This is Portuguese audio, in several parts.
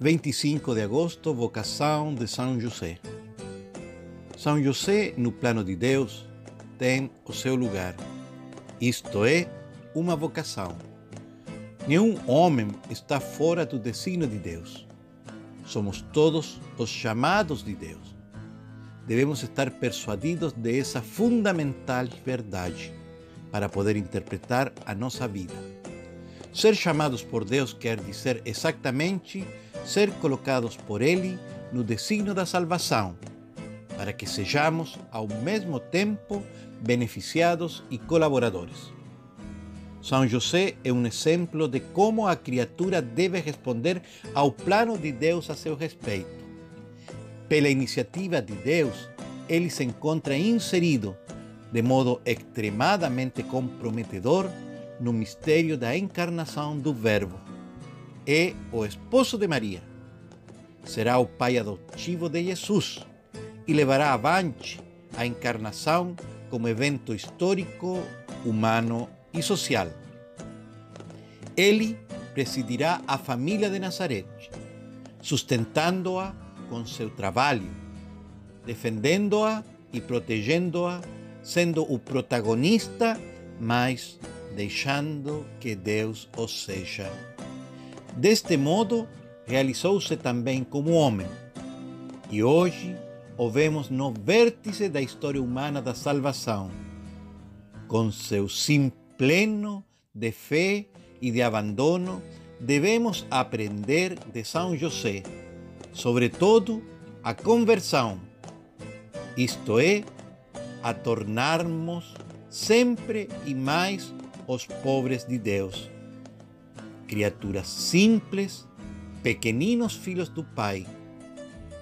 25 de agosto, vocação de São José. São José, no plano de Deus, tem o seu lugar. Isto é, uma vocação. Nenhum homem está fora do desígnio de Deus. Somos todos os chamados de Deus. Devemos estar persuadidos de essa fundamental verdade para poder interpretar a nossa vida. Ser chamados por Deus quer dizer exatamente ser colocados por Ele no desígnio da salvação, para que sejamos ao mesmo tempo beneficiados e colaboradores. São José é um exemplo de como a criatura deve responder ao plano de Deus a seu respeito. Pela iniciativa de Deus, ele se encontra inserido de modo extremadamente comprometedor no mistério da encarnação do Verbo. É o esposo de Maria. Será o pai adotivo de Jesus e levará avante a encarnação como evento histórico, humano e social. Ele presidirá a família de Nazaré, sustentando-a com seu trabalho, defendendo-a e protegendo-a, sendo o protagonista, mas deixando que Deus o seja. Deste modo, realizou-se também como homem. E hoje o vemos no vértice da história humana da salvação, com seu sim pleno de fé e de abandono, devemos aprender de São José, sobretudo a conversão, isto é, a tornarmos sempre e mais os pobres de Deus, criaturas simples, pequeninos filhos do Pai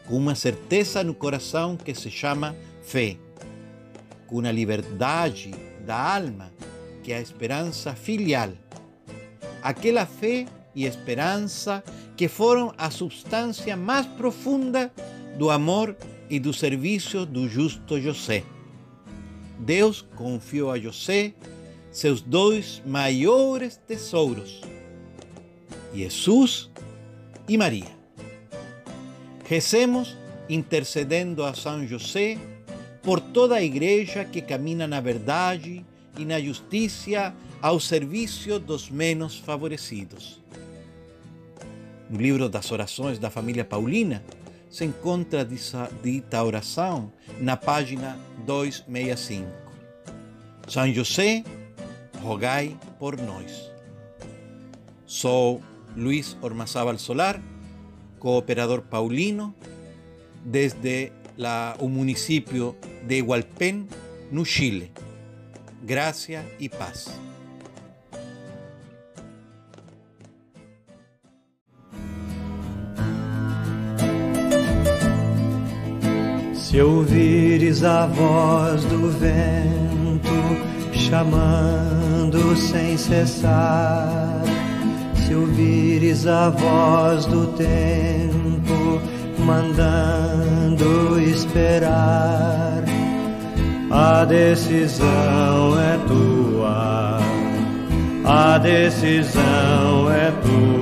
com uma certeza no coração que se chama fé, com uma liberdade da alma que a esperança filial. Aquela fé e esperança que foram a substância mais profunda do amor e do serviço do justo José. Deus confiou a José seus dois maiores tesouros, Jesus e Maria. Recemos intercedendo a São José por toda a igreja que camina na verdade e na justiça ao serviço dos menos favorecidos. No livro das orações da família Paulina se encontra dita oração na página 265. São José, rogai por nós. Sou Luiz Ormazábal Solar cooperador paulino desde la, un municipio de Hualpén, no Chile. Gracia y paz. Se ouvires a voz do vento chamando sem cessar, se ouvires a voz do tempo mandando esperar, a decisão é tua, a decisão é tua.